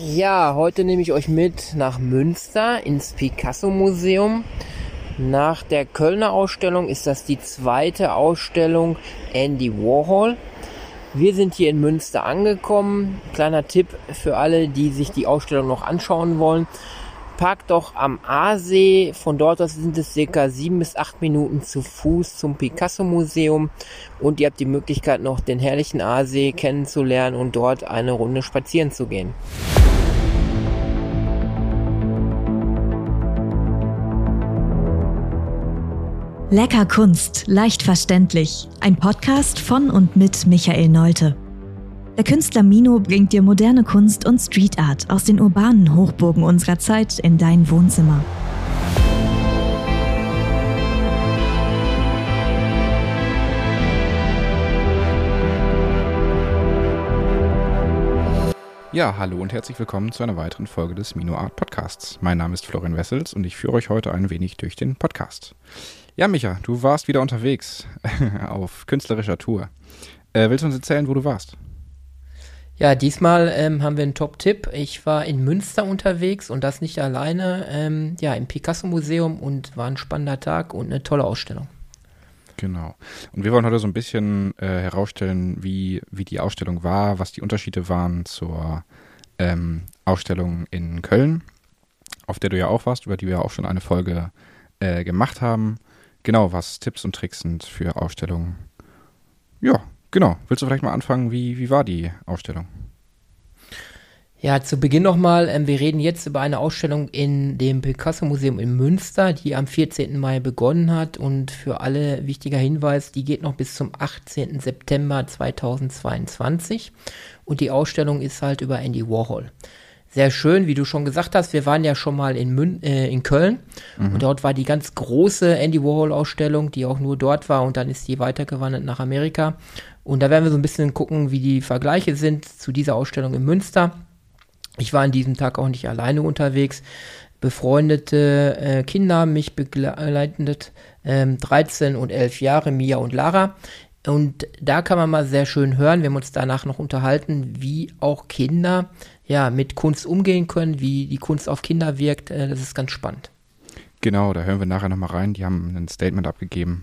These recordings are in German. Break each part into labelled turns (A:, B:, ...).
A: Ja, heute nehme ich euch mit nach Münster ins Picasso Museum. Nach der Kölner Ausstellung ist das die zweite Ausstellung Andy Warhol. Wir sind hier in Münster angekommen. Kleiner Tipp für alle, die sich die Ausstellung noch anschauen wollen parkt doch am Aasee. Von dort aus sind es circa sieben bis acht Minuten zu Fuß zum Picasso Museum und ihr habt die Möglichkeit noch den herrlichen Aasee kennenzulernen und dort eine Runde spazieren zu gehen.
B: Lecker Kunst, leicht verständlich. Ein Podcast von und mit Michael Neute. Der Künstler Mino bringt dir moderne Kunst und Street Art aus den urbanen Hochburgen unserer Zeit in dein Wohnzimmer.
C: Ja, hallo und herzlich willkommen zu einer weiteren Folge des Mino Art Podcasts. Mein Name ist Florian Wessels und ich führe euch heute ein wenig durch den Podcast. Ja, Micha, du warst wieder unterwegs auf künstlerischer Tour. Äh, willst du uns erzählen, wo du warst?
A: Ja, diesmal ähm, haben wir einen Top-Tipp. Ich war in Münster unterwegs und das nicht alleine, ähm, ja, im Picasso-Museum und war ein spannender Tag und eine tolle Ausstellung.
C: Genau. Und wir wollen heute so ein bisschen äh, herausstellen, wie, wie die Ausstellung war, was die Unterschiede waren zur ähm, Ausstellung in Köln, auf der du ja auch warst, über die wir auch schon eine Folge äh, gemacht haben. Genau, was Tipps und Tricks sind für Ausstellungen. Ja, Genau. Willst du vielleicht mal anfangen? Wie, wie war die Ausstellung?
A: Ja, zu Beginn nochmal, ähm, wir reden jetzt über eine Ausstellung in dem Picasso-Museum in Münster, die am 14. Mai begonnen hat und für alle wichtiger Hinweis, die geht noch bis zum 18. September 2022 und die Ausstellung ist halt über Andy Warhol sehr schön, wie du schon gesagt hast. Wir waren ja schon mal in, Mün äh, in Köln mhm. und dort war die ganz große Andy Warhol-Ausstellung, die auch nur dort war und dann ist die weitergewandert nach Amerika. Und da werden wir so ein bisschen gucken, wie die Vergleiche sind zu dieser Ausstellung in Münster. Ich war an diesem Tag auch nicht alleine unterwegs. Befreundete äh, Kinder haben mich begleitet, ähm, 13 und 11 Jahre, Mia und Lara. Und da kann man mal sehr schön hören, wir haben uns danach noch unterhalten, wie auch Kinder ja, mit Kunst umgehen können, wie die Kunst auf Kinder wirkt. Äh, das ist ganz spannend.
C: Genau, da hören wir nachher nochmal rein. Die haben ein Statement abgegeben,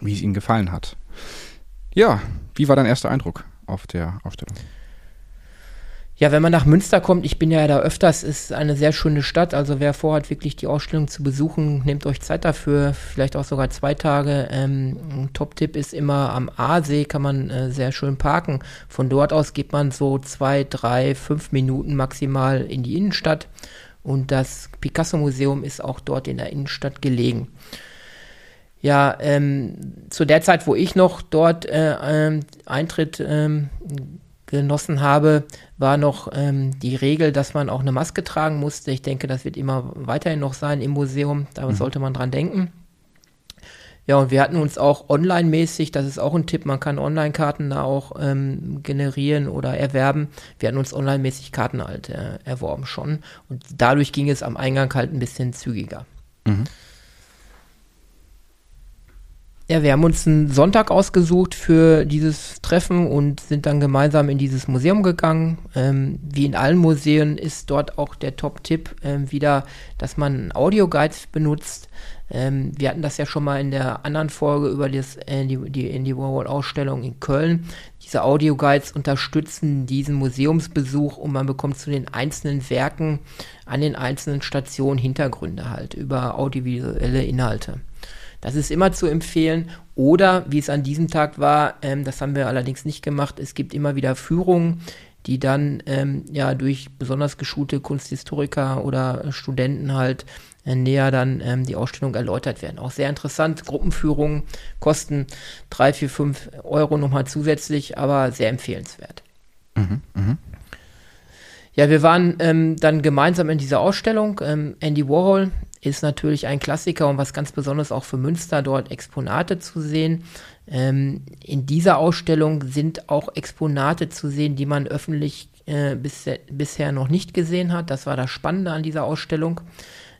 C: wie es ihnen gefallen hat. Ja, wie war dein erster Eindruck auf der Ausstellung?
A: Ja, wenn man nach Münster kommt, ich bin ja da öfters, ist eine sehr schöne Stadt. Also wer vorhat, wirklich die Ausstellung zu besuchen, nehmt euch Zeit dafür, vielleicht auch sogar zwei Tage. Ähm, Top-Tipp ist immer am Aasee kann man äh, sehr schön parken. Von dort aus geht man so zwei, drei, fünf Minuten maximal in die Innenstadt. Und das Picasso-Museum ist auch dort in der Innenstadt gelegen. Ja, ähm, zu der Zeit, wo ich noch dort äh, ähm, Eintritt ähm, genossen habe, war noch ähm, die Regel, dass man auch eine Maske tragen musste. Ich denke, das wird immer weiterhin noch sein im Museum. Da mhm. sollte man dran denken. Ja, und wir hatten uns auch online-mäßig, das ist auch ein Tipp, man kann Online-Karten da auch ähm, generieren oder erwerben. Wir hatten uns online-mäßig Karten halt äh, erworben schon. Und dadurch ging es am Eingang halt ein bisschen zügiger. Mhm. Ja, wir haben uns einen Sonntag ausgesucht für dieses Treffen und sind dann gemeinsam in dieses Museum gegangen. Ähm, wie in allen Museen ist dort auch der Top-Tipp ähm, wieder, dass man einen Audioguide benutzt. Ähm, wir hatten das ja schon mal in der anderen Folge über das, äh, die, die Indie Warhol-Ausstellung in Köln. Diese Audioguides unterstützen diesen Museumsbesuch und man bekommt zu den einzelnen Werken an den einzelnen Stationen Hintergründe halt über audiovisuelle Inhalte. Das ist immer zu empfehlen. Oder, wie es an diesem Tag war, ähm, das haben wir allerdings nicht gemacht, es gibt immer wieder Führungen, die dann ähm, ja durch besonders geschulte Kunsthistoriker oder Studenten halt äh, näher dann ähm, die Ausstellung erläutert werden. Auch sehr interessant. Gruppenführungen kosten drei, vier, fünf Euro nochmal zusätzlich, aber sehr empfehlenswert. Mhm, mh. Ja, wir waren ähm, dann gemeinsam in dieser Ausstellung. Ähm, Andy Warhol ist natürlich ein Klassiker und was ganz Besonderes auch für Münster, dort Exponate zu sehen. Ähm, in dieser Ausstellung sind auch Exponate zu sehen, die man öffentlich äh, bis, bisher noch nicht gesehen hat. Das war das Spannende an dieser Ausstellung.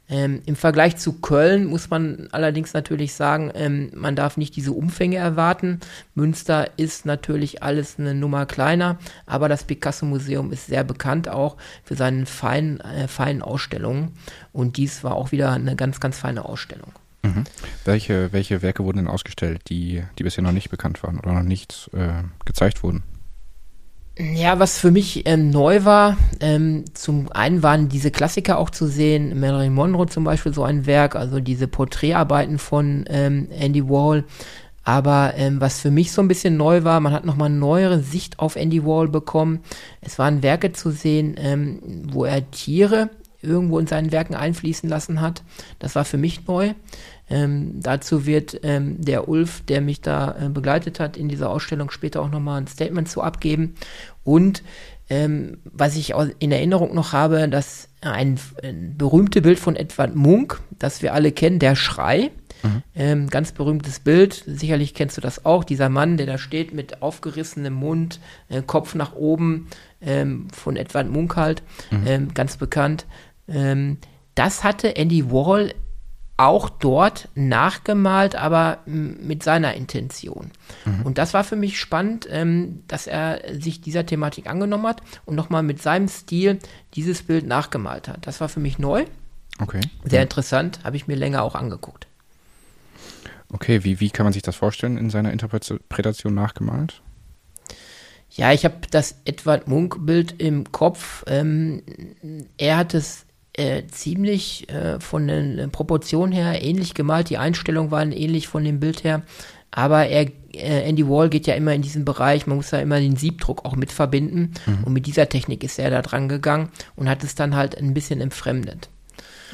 A: Ähm, Im Vergleich zu Köln muss man allerdings natürlich sagen, ähm, man darf nicht diese Umfänge erwarten. Münster ist natürlich alles eine Nummer kleiner, aber das Picasso-Museum ist sehr bekannt auch für seine feinen, äh, feinen Ausstellungen. Und dies war auch wieder eine ganz, ganz feine Ausstellung.
C: Mhm. Welche, welche Werke wurden denn ausgestellt, die, die bisher noch nicht bekannt waren oder noch nicht äh, gezeigt wurden?
A: Ja, was für mich ähm, neu war, ähm, zum einen waren diese Klassiker auch zu sehen, Marilyn Monroe zum Beispiel so ein Werk, also diese Porträtarbeiten von ähm, Andy Wall. Aber ähm, was für mich so ein bisschen neu war, man hat nochmal neuere Sicht auf Andy Wall bekommen. Es waren Werke zu sehen, ähm, wo er Tiere irgendwo in seinen Werken einfließen lassen hat. Das war für mich neu. Ähm, dazu wird ähm, der Ulf, der mich da äh, begleitet hat in dieser Ausstellung, später auch nochmal ein Statement zu abgeben. Und ähm, was ich in Erinnerung noch habe, dass ein, ein berühmtes Bild von Edward Munk, das wir alle kennen, der Schrei, mhm. ähm, ganz berühmtes Bild, sicherlich kennst du das auch, dieser Mann, der da steht mit aufgerissenem Mund, äh, Kopf nach oben, ähm, von Edward Munk halt, mhm. ähm, ganz bekannt. Ähm, das hatte Andy Warhol auch dort nachgemalt, aber mit seiner Intention. Mhm. Und das war für mich spannend, ähm, dass er sich dieser Thematik angenommen hat und nochmal mit seinem Stil dieses Bild nachgemalt hat. Das war für mich neu.
C: Okay.
A: Sehr ja. interessant, habe ich mir länger auch angeguckt.
C: Okay, wie, wie kann man sich das vorstellen in seiner Interpretation nachgemalt?
A: Ja, ich habe das Edward Munk-Bild im Kopf. Ähm, er hat es äh, ziemlich äh, von den Proportionen her ähnlich gemalt. Die Einstellungen waren ähnlich von dem Bild her. Aber er, äh, Andy Wall geht ja immer in diesen Bereich, man muss ja immer den Siebdruck auch mit verbinden. Mhm. Und mit dieser Technik ist er da dran gegangen und hat es dann halt ein bisschen entfremdet.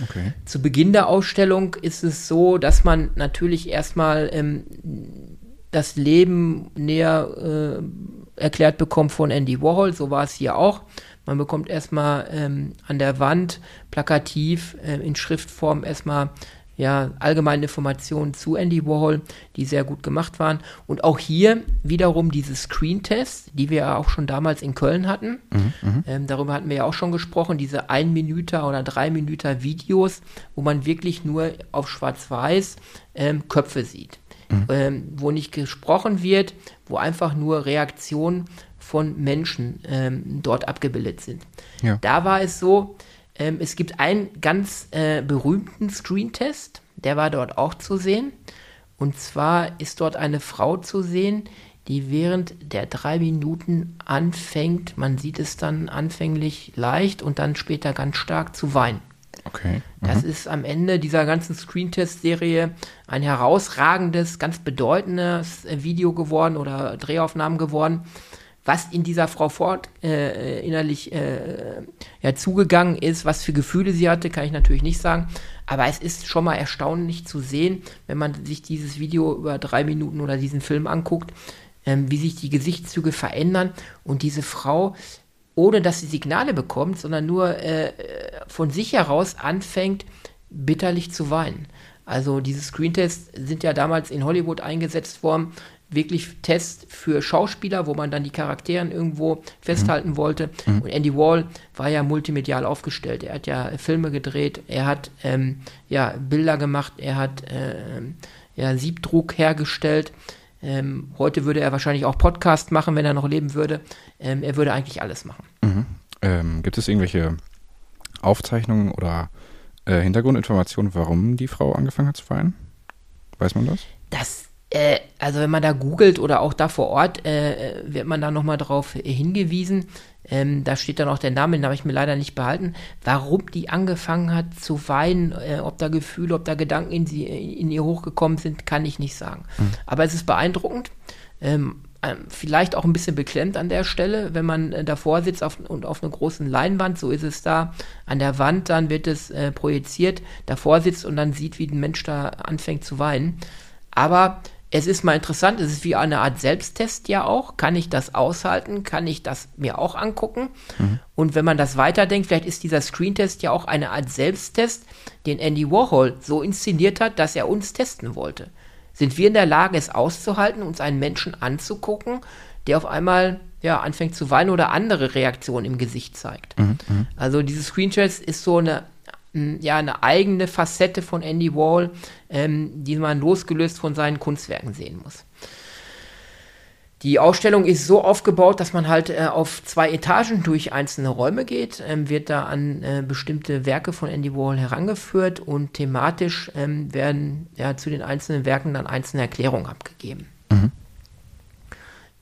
A: Okay. Zu Beginn der Ausstellung ist es so, dass man natürlich erstmal ähm, das Leben näher äh, erklärt bekommt von Andy Warhol. So war es hier auch. Man bekommt erstmal ähm, an der Wand plakativ äh, in Schriftform erstmal ja, allgemeine Informationen zu Andy Warhol, die sehr gut gemacht waren. Und auch hier wiederum diese Screen-Tests, die wir ja auch schon damals in Köln hatten. Mhm, mhm, ähm, darüber hatten wir ja auch schon gesprochen, diese ein Minüter oder drei Minüter Videos, wo man wirklich nur auf Schwarz-Weiß ähm, Köpfe sieht. Mhm. Ähm, wo nicht gesprochen wird, wo einfach nur Reaktionen von Menschen ähm, dort abgebildet sind. Ja. Da war es so, ähm, es gibt einen ganz äh, berühmten Screen-Test, der war dort auch zu sehen. Und zwar ist dort eine Frau zu sehen, die während der drei Minuten anfängt, man sieht es dann anfänglich leicht und dann später ganz stark zu weinen.
C: Okay.
A: Mhm. Das ist am Ende dieser ganzen Screentest-Serie ein herausragendes, ganz bedeutendes äh, Video geworden oder Drehaufnahmen geworden, was in dieser Frau Ford äh, innerlich äh, ja, zugegangen ist, was für Gefühle sie hatte, kann ich natürlich nicht sagen. Aber es ist schon mal erstaunlich zu sehen, wenn man sich dieses Video über drei Minuten oder diesen Film anguckt, ähm, wie sich die Gesichtszüge verändern und diese Frau, ohne dass sie Signale bekommt, sondern nur äh, von sich heraus anfängt, bitterlich zu weinen. Also diese Screentests sind ja damals in Hollywood eingesetzt worden, wirklich Test für Schauspieler, wo man dann die Charakteren irgendwo festhalten mhm. wollte. Mhm. Und Andy Wall war ja multimedial aufgestellt. Er hat ja Filme gedreht, er hat ähm, ja Bilder gemacht, er hat äh, ja Siebdruck hergestellt. Ähm, heute würde er wahrscheinlich auch Podcast machen, wenn er noch leben würde. Ähm, er würde eigentlich alles machen.
C: Mhm. Ähm, gibt es irgendwelche Aufzeichnungen oder äh, Hintergrundinformationen, warum die Frau angefangen hat zu weinen? Weiß man das?
A: Das äh, also wenn man da googelt oder auch da vor Ort, äh, wird man da nochmal drauf hingewiesen. Ähm, da steht dann auch der Name, den habe ich mir leider nicht behalten. Warum die angefangen hat zu weinen, äh, ob da Gefühle, ob da Gedanken in, sie, in ihr hochgekommen sind, kann ich nicht sagen. Mhm. Aber es ist beeindruckend. Ähm, ähm, vielleicht auch ein bisschen beklemmt an der Stelle, wenn man äh, davor sitzt auf, und auf einer großen Leinwand, so ist es da, an der Wand, dann wird es äh, projiziert, davor sitzt und dann sieht, wie ein Mensch da anfängt zu weinen. Aber es ist mal interessant, es ist wie eine Art Selbsttest ja auch. Kann ich das aushalten? Kann ich das mir auch angucken? Mhm. Und wenn man das weiterdenkt, vielleicht ist dieser Screentest ja auch eine Art Selbsttest, den Andy Warhol so inszeniert hat, dass er uns testen wollte. Sind wir in der Lage, es auszuhalten, uns einen Menschen anzugucken, der auf einmal ja, anfängt zu weinen oder andere Reaktionen im Gesicht zeigt? Mhm. mhm. Also dieses Screentest ist so eine ja eine eigene Facette von Andy Wall, ähm, die man losgelöst von seinen Kunstwerken sehen muss. Die Ausstellung ist so aufgebaut, dass man halt äh, auf zwei Etagen durch einzelne Räume geht, ähm, wird da an äh, bestimmte Werke von Andy Warhol herangeführt und thematisch ähm, werden ja zu den einzelnen Werken dann einzelne Erklärungen abgegeben. Mhm.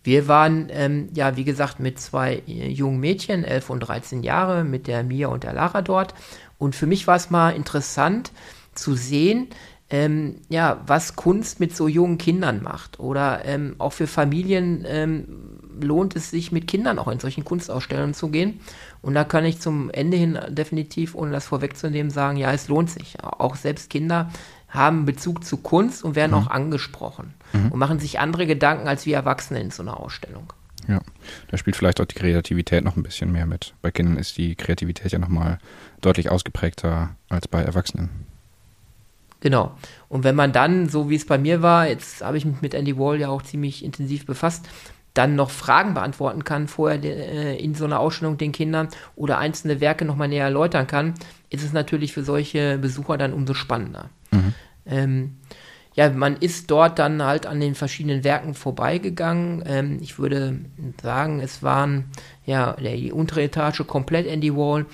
A: Wir waren, ähm, ja, wie gesagt, mit zwei äh, jungen Mädchen, 11 und 13 Jahre, mit der Mia und der Lara dort. Und für mich war es mal interessant zu sehen, ähm, ja, was Kunst mit so jungen Kindern macht. Oder ähm, auch für Familien ähm, lohnt es sich, mit Kindern auch in solchen Kunstausstellungen zu gehen. Und da kann ich zum Ende hin definitiv, ohne das vorwegzunehmen, sagen, ja, es lohnt sich. Auch selbst Kinder haben Bezug zu Kunst und werden mhm. auch angesprochen mhm. und machen sich andere Gedanken als wir Erwachsene in so einer Ausstellung.
C: Ja, da spielt vielleicht auch die Kreativität noch ein bisschen mehr mit. Bei Kindern ist die Kreativität ja nochmal deutlich ausgeprägter als bei Erwachsenen.
A: Genau. Und wenn man dann, so wie es bei mir war, jetzt habe ich mich mit Andy Wall ja auch ziemlich intensiv befasst, dann noch Fragen beantworten kann vorher äh, in so einer Ausstellung den Kindern oder einzelne Werke nochmal näher erläutern kann, ist es natürlich für solche Besucher dann umso spannender. Mhm. Ähm, ja, man ist dort dann halt an den verschiedenen Werken vorbeigegangen. Ähm, ich würde sagen, es waren ja die untere Etage komplett Andy Wall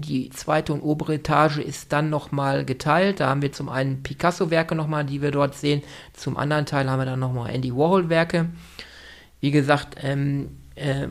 A: die zweite und obere Etage ist dann nochmal geteilt. Da haben wir zum einen Picasso-Werke nochmal, die wir dort sehen. Zum anderen Teil haben wir dann nochmal Andy Warhol-Werke. Wie gesagt, ähm, äh,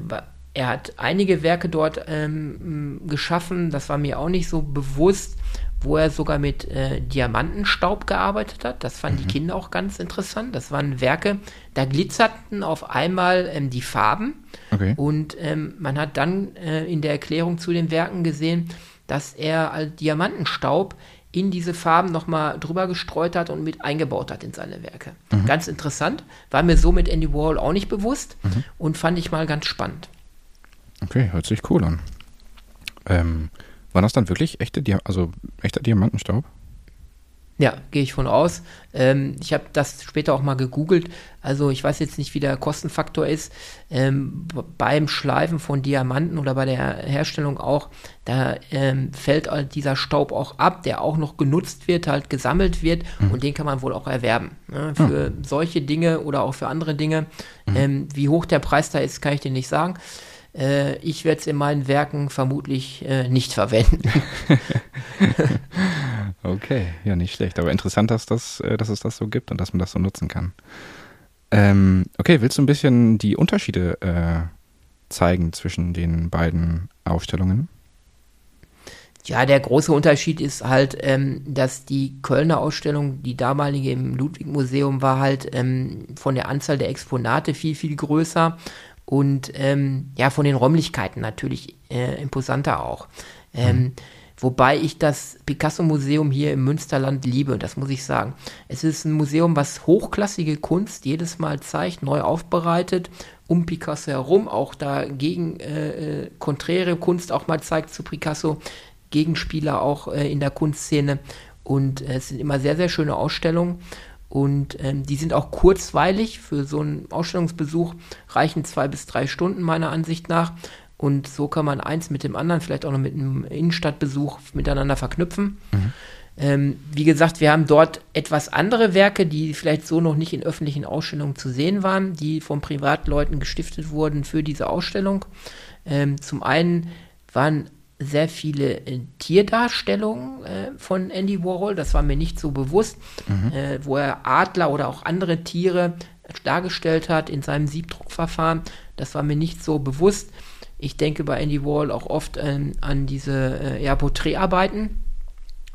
A: er hat einige Werke dort ähm, geschaffen. Das war mir auch nicht so bewusst wo er sogar mit äh, Diamantenstaub gearbeitet hat. Das fanden mhm. die Kinder auch ganz interessant. Das waren Werke, da glitzerten auf einmal ähm, die Farben. Okay. Und ähm, man hat dann äh, in der Erklärung zu den Werken gesehen, dass er als Diamantenstaub in diese Farben nochmal drüber gestreut hat und mit eingebaut hat in seine Werke. Mhm. Ganz interessant. War mir so mit Andy Warhol auch nicht bewusst mhm. und fand ich mal ganz spannend.
C: Okay, hört sich cool an. Ähm, war das dann wirklich echte, also echter Diamantenstaub?
A: Ja, gehe ich von aus. Ähm, ich habe das später auch mal gegoogelt. Also ich weiß jetzt nicht, wie der Kostenfaktor ist. Ähm, beim Schleifen von Diamanten oder bei der Herstellung auch, da ähm, fällt halt dieser Staub auch ab, der auch noch genutzt wird, halt gesammelt wird mhm. und den kann man wohl auch erwerben. Ne? Für mhm. solche Dinge oder auch für andere Dinge. Mhm. Ähm, wie hoch der Preis da ist, kann ich dir nicht sagen. Äh, ich werde es in meinen Werken vermutlich äh, nicht verwenden.
C: okay, ja, nicht schlecht. Aber interessant, dass, das, äh, dass es das so gibt und dass man das so nutzen kann. Ähm, okay, willst du ein bisschen die Unterschiede äh, zeigen zwischen den beiden Ausstellungen?
A: Ja, der große Unterschied ist halt, ähm, dass die Kölner Ausstellung, die damalige im Ludwig-Museum, war halt ähm, von der Anzahl der Exponate viel, viel größer und ähm, ja, von den Räumlichkeiten natürlich äh, imposanter auch. Ähm, mhm. Wobei ich das Picasso-Museum hier im Münsterland liebe, das muss ich sagen. Es ist ein Museum, was hochklassige Kunst jedes Mal zeigt, neu aufbereitet, um Picasso herum, auch dagegen äh, äh, konträre Kunst auch mal zeigt zu Picasso, Gegenspieler auch äh, in der Kunstszene. Und äh, es sind immer sehr, sehr schöne Ausstellungen. Und ähm, die sind auch kurzweilig. Für so einen Ausstellungsbesuch reichen zwei bis drei Stunden meiner Ansicht nach. Und so kann man eins mit dem anderen, vielleicht auch noch mit einem Innenstadtbesuch miteinander verknüpfen. Mhm. Ähm, wie gesagt, wir haben dort etwas andere Werke, die vielleicht so noch nicht in öffentlichen Ausstellungen zu sehen waren, die von Privatleuten gestiftet wurden für diese Ausstellung. Ähm, zum einen waren sehr viele äh, Tierdarstellungen äh, von Andy Warhol, das war mir nicht so bewusst, mhm. äh, wo er Adler oder auch andere Tiere dargestellt hat in seinem Siebdruckverfahren. Das war mir nicht so bewusst. Ich denke bei Andy Warhol auch oft ähm, an diese äh, ja, Porträtarbeiten.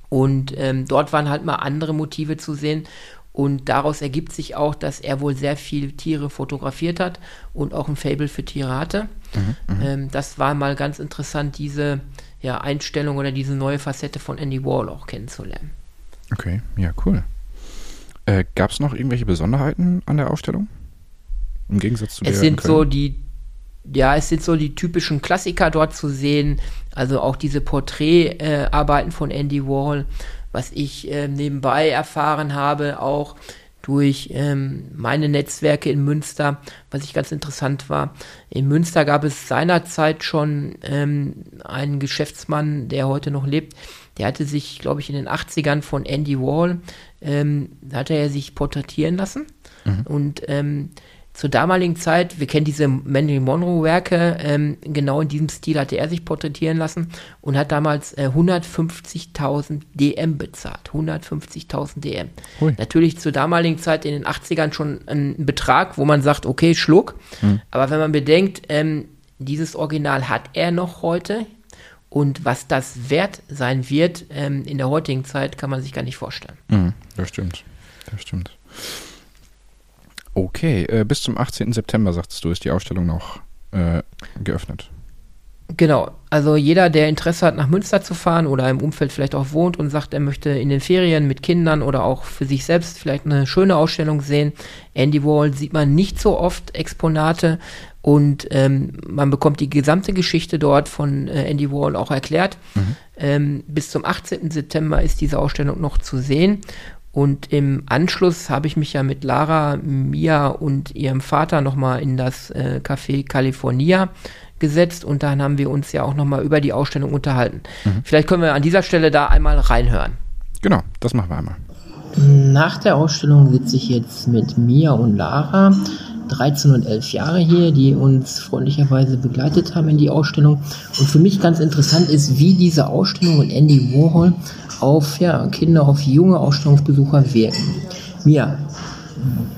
A: Und ähm, dort waren halt mal andere Motive zu sehen. Und daraus ergibt sich auch, dass er wohl sehr viele Tiere fotografiert hat und auch ein Fable für Tiere hatte. Mhm, mhm, ähm, das war mal ganz interessant, diese ja, Einstellung oder diese neue Facette von Andy Wall auch kennenzulernen.
C: Okay, ja, cool. Äh, Gab es noch irgendwelche Besonderheiten an der Ausstellung? Im Gegensatz zu
A: es der sind so die ja, es sind so die typischen Klassiker dort zu sehen, also auch diese Porträtarbeiten äh, von Andy Warhol, was ich äh, nebenbei erfahren habe, auch durch ähm, meine Netzwerke in Münster, was ich ganz interessant war. In Münster gab es seinerzeit schon ähm, einen Geschäftsmann, der heute noch lebt. Der hatte sich, glaube ich, in den 80ern von Andy Wall, ähm, hatte er sich porträtieren lassen. Mhm. Und ähm, zur damaligen Zeit, wir kennen diese Marilyn Monroe-Werke, ähm, genau in diesem Stil hatte er sich porträtieren lassen und hat damals äh, 150.000 DM bezahlt. 150.000 DM. Hui. Natürlich zur damaligen Zeit in den 80ern schon ein Betrag, wo man sagt, okay, Schluck. Hm. Aber wenn man bedenkt, ähm, dieses Original hat er noch heute und was das wert sein wird ähm, in der heutigen Zeit, kann man sich gar nicht vorstellen.
C: Mhm, das stimmt. Das stimmt. Okay, äh, bis zum 18. September, sagtest du, ist die Ausstellung noch äh, geöffnet.
A: Genau, also jeder, der Interesse hat, nach Münster zu fahren oder im Umfeld vielleicht auch wohnt und sagt, er möchte in den Ferien mit Kindern oder auch für sich selbst vielleicht eine schöne Ausstellung sehen. Andy Wall sieht man nicht so oft Exponate und ähm, man bekommt die gesamte Geschichte dort von äh, Andy Wall auch erklärt. Mhm. Ähm, bis zum 18. September ist diese Ausstellung noch zu sehen und im Anschluss habe ich mich ja mit Lara, Mia und ihrem Vater nochmal in das äh, Café California gesetzt und dann haben wir uns ja auch nochmal über die Ausstellung unterhalten. Mhm. Vielleicht können wir an dieser Stelle da einmal reinhören.
C: Genau, das machen wir einmal.
A: Nach der Ausstellung sitze ich jetzt mit Mia und Lara, 13 und 11 Jahre hier, die uns freundlicherweise begleitet haben in die Ausstellung. Und für mich ganz interessant ist, wie diese Ausstellung und Andy Warhol auf ja, Kinder, auf junge Ausstellungsbesucher wirken. Mia,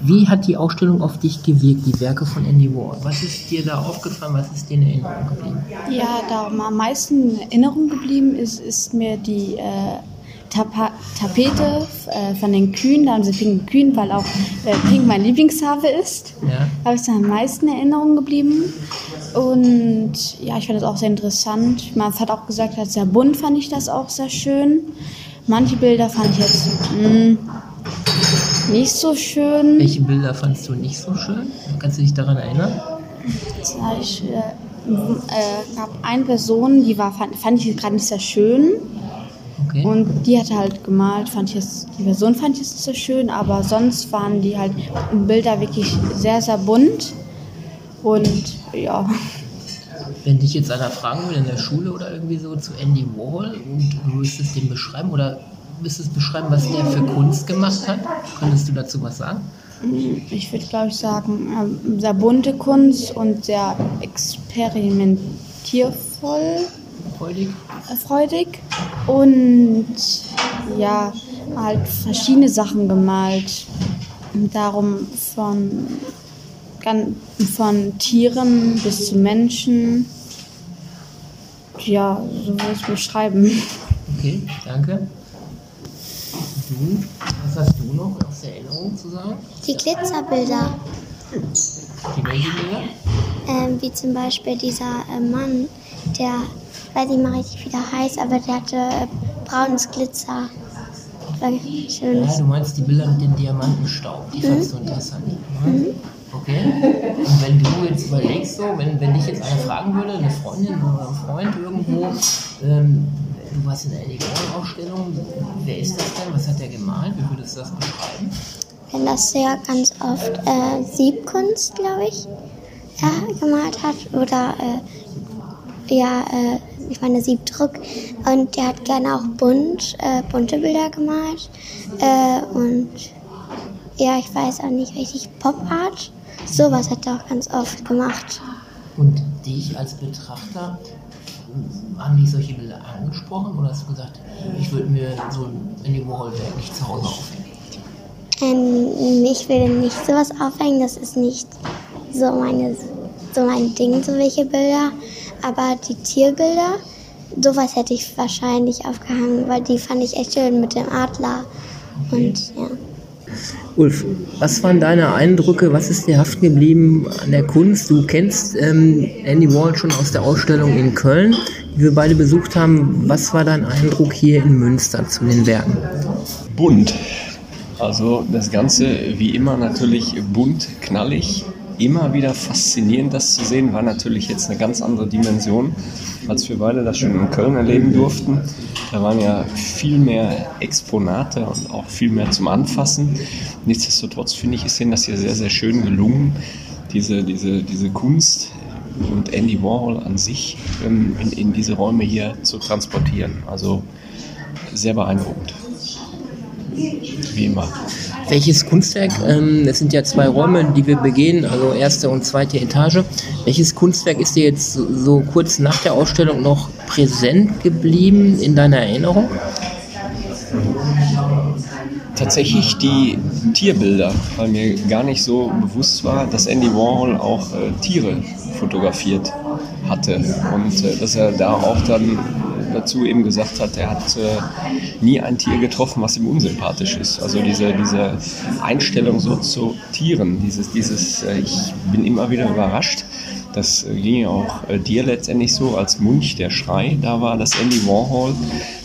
A: wie hat die Ausstellung auf dich gewirkt, die Werke von Andy Warhol? Was ist dir da aufgefallen, was ist dir in Erinnerung geblieben?
D: Ja, da am meisten in Erinnerung geblieben ist, ist mir die äh, Tapa Tapete äh, von den Kühen, da haben sie pinken Kühen, weil auch äh, Pink mein Lieblingsfarbe ist. Ja. Da ist am meisten in Erinnerung geblieben. Und ja, ich fand das auch sehr interessant. Man hat auch gesagt, dass sehr bunt fand ich das auch sehr schön. Manche Bilder fand ich jetzt mh, hm, nicht so schön.
A: Welche Bilder fandest du nicht so schön? Kannst du dich daran erinnern?
D: Ich äh, äh, gab eine Person, die war, fand, fand ich gerade nicht sehr schön. Okay. Und die hatte halt gemalt, fand ich jetzt, die Person fand ich jetzt nicht so schön, aber sonst waren die halt Bilder wirklich sehr, sehr bunt. Und ja.
A: Wenn dich jetzt einer fragen will in der Schule oder irgendwie so zu Andy Warhol und du müsstest den beschreiben oder müsstest beschreiben, was der für Kunst gemacht hat, könntest du dazu was sagen?
D: Ich würde, glaube ich, sagen, ähm, sehr bunte Kunst und sehr experimentiervoll
A: freudig.
D: freudig. Und ja, halt verschiedene Sachen gemalt. Darum von, von Tieren bis zu Menschen. Ja, so würde ich es beschreiben.
A: Okay, danke. Du, was hast du noch aus der Erinnerung zu sagen?
E: Die Glitzerbilder.
A: Die welche Bilder?
E: Ähm, wie zum Beispiel dieser äh, Mann, der weiß nicht mal richtig, wie der heißt, aber der hatte äh, braunes Glitzer.
A: schön. Ja, du meinst die Bilder mit dem Diamantenstaub, die mhm. fandst du interessant. Mhm. Okay. Und wenn du jetzt überlegst, so, wenn, wenn dich jetzt einer fragen würde, eine Freundin oder ein Freund irgendwo, ähm, du warst in der Elegant-Ausstellung, wer ist das denn? Was hat der gemalt? Wie würdest du das beschreiben?
E: Wenn das ja ganz oft äh, Siebkunst, glaube ich, äh, gemalt hat. Oder äh, ja, äh, ich meine Siebdruck. Und der hat gerne auch bunt, äh, bunte Bilder gemalt. Äh, und ja, ich weiß auch nicht richtig, Pop Art. Sowas hat er auch ganz oft gemacht.
A: Und dich als Betrachter, haben dich solche Bilder angesprochen oder hast du gesagt, ich würde mir so ein Andy Warhol-Werk nicht zu Hause aufhängen?
E: Ähm, ich will nicht sowas aufhängen, das ist nicht so, meine, so mein Ding, so welche Bilder. Aber die Tierbilder, sowas hätte ich wahrscheinlich aufgehangen, weil die fand ich echt schön mit dem Adler. Und ja.
A: Ulf, was waren deine Eindrücke? Was ist dir haften geblieben an der Kunst? Du kennst ähm, Andy Wall schon aus der Ausstellung in Köln, die wir beide besucht haben. Was war dein Eindruck hier in Münster zu den Werken?
F: Bunt. Also das Ganze wie immer natürlich bunt, knallig, immer wieder faszinierend, das zu sehen. War natürlich jetzt eine ganz andere Dimension, als wir beide das schon in Köln erleben durften. Da waren ja viel mehr Exponate und auch viel mehr zum Anfassen. Nichtsdestotrotz finde ich, ist Ihnen das hier sehr, sehr schön gelungen, diese, diese, diese Kunst und Andy Warhol an sich ähm, in, in diese Räume hier zu transportieren. Also sehr beeindruckend. Wie immer.
A: Welches Kunstwerk, ähm, es sind ja zwei Räume, die wir begehen, also erste und zweite Etage. Welches Kunstwerk ist dir jetzt so, kurz nach der Ausstellung noch präsent geblieben in deiner Erinnerung?
F: Tatsächlich die Tierbilder, weil mir gar nicht so bewusst war, dass Andy Warhol auch äh, Tiere fotografiert hatte und äh, dass er da auch dann dazu eben gesagt hat, er hat äh, nie ein Tier getroffen, was ihm unsympathisch ist. Also diese, diese Einstellung so zu Tieren, dieses, dieses äh, ich bin immer wieder überrascht, das ging ja auch äh, dir letztendlich so. Als Munch der Schrei da war, dass Andy Warhol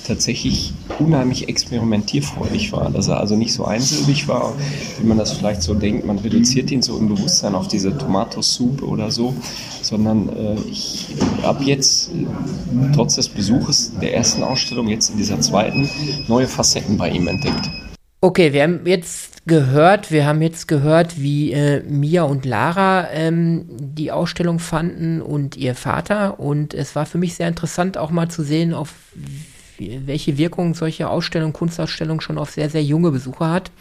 F: tatsächlich unheimlich experimentierfreudig war, dass er also nicht so einsilbig war, wie man das vielleicht so denkt, man reduziert ihn so im Bewusstsein auf diese Tomatosoup oder so, sondern äh, ich habe jetzt trotz des Besuches der ersten Ausstellung, jetzt in dieser zweiten, neue Facetten bei ihm entdeckt.
A: Okay, wir haben jetzt gehört, wir haben jetzt gehört, wie äh, Mia und Lara ähm, die Ausstellung fanden und ihr Vater. Und es war für mich sehr interessant, auch mal zu sehen, auf welche Wirkung solche Ausstellungen, Kunstausstellungen schon auf sehr, sehr junge Besucher hat.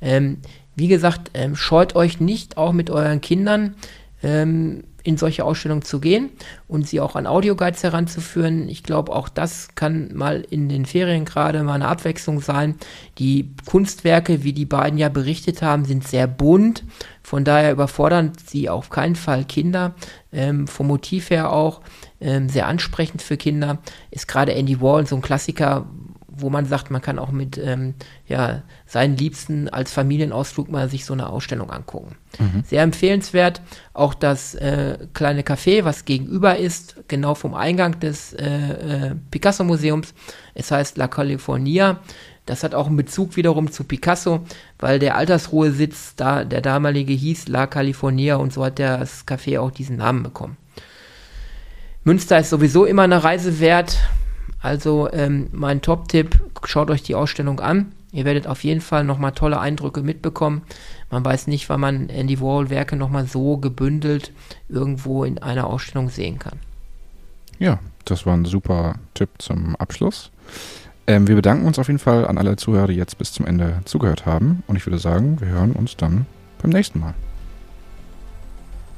A: Ähm, wie gesagt, ähm, scheut euch nicht, auch mit euren Kindern ähm, in solche Ausstellungen zu gehen und sie auch an Audioguides heranzuführen. Ich glaube, auch das kann mal in den Ferien gerade mal eine Abwechslung sein. Die Kunstwerke, wie die beiden ja berichtet haben, sind sehr bunt. Von daher überfordern sie auf keinen Fall Kinder. Ähm, vom Motiv her auch ähm, sehr ansprechend für Kinder. Ist gerade Andy Warhol so ein Klassiker, wo man sagt, man kann auch mit ähm, ja, seinen Liebsten als Familienausflug mal sich so eine Ausstellung angucken. Mhm. Sehr empfehlenswert. Auch das äh, kleine Café, was gegenüber ist, genau vom Eingang des äh, äh, Picasso-Museums. Es heißt La California. Das hat auch einen Bezug wiederum zu Picasso, weil der Altersruhesitz da, der damalige hieß La California und so hat das Café auch diesen Namen bekommen. Münster ist sowieso immer eine Reise wert. Also ähm, mein Top-Tipp, schaut euch die Ausstellung an. Ihr werdet auf jeden Fall nochmal tolle Eindrücke mitbekommen. Man weiß nicht, wann man Andy Warhol-Werke nochmal so gebündelt irgendwo in einer Ausstellung sehen kann.
C: Ja, das war ein super Tipp zum Abschluss. Ähm, wir bedanken uns auf jeden Fall an alle Zuhörer, die jetzt bis zum Ende zugehört haben. Und ich würde sagen, wir hören uns dann beim nächsten Mal.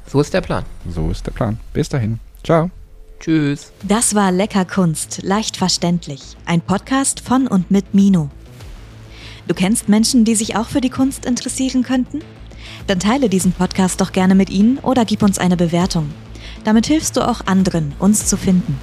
A: So ist der Plan.
C: So ist der Plan. Bis dahin. Ciao.
A: Tschüss.
B: Das war Lecker Kunst, leicht verständlich. Ein Podcast von und mit Mino. Du kennst Menschen, die sich auch für die Kunst interessieren könnten? Dann teile diesen Podcast doch gerne mit ihnen oder gib uns eine Bewertung. Damit hilfst du auch anderen, uns zu finden.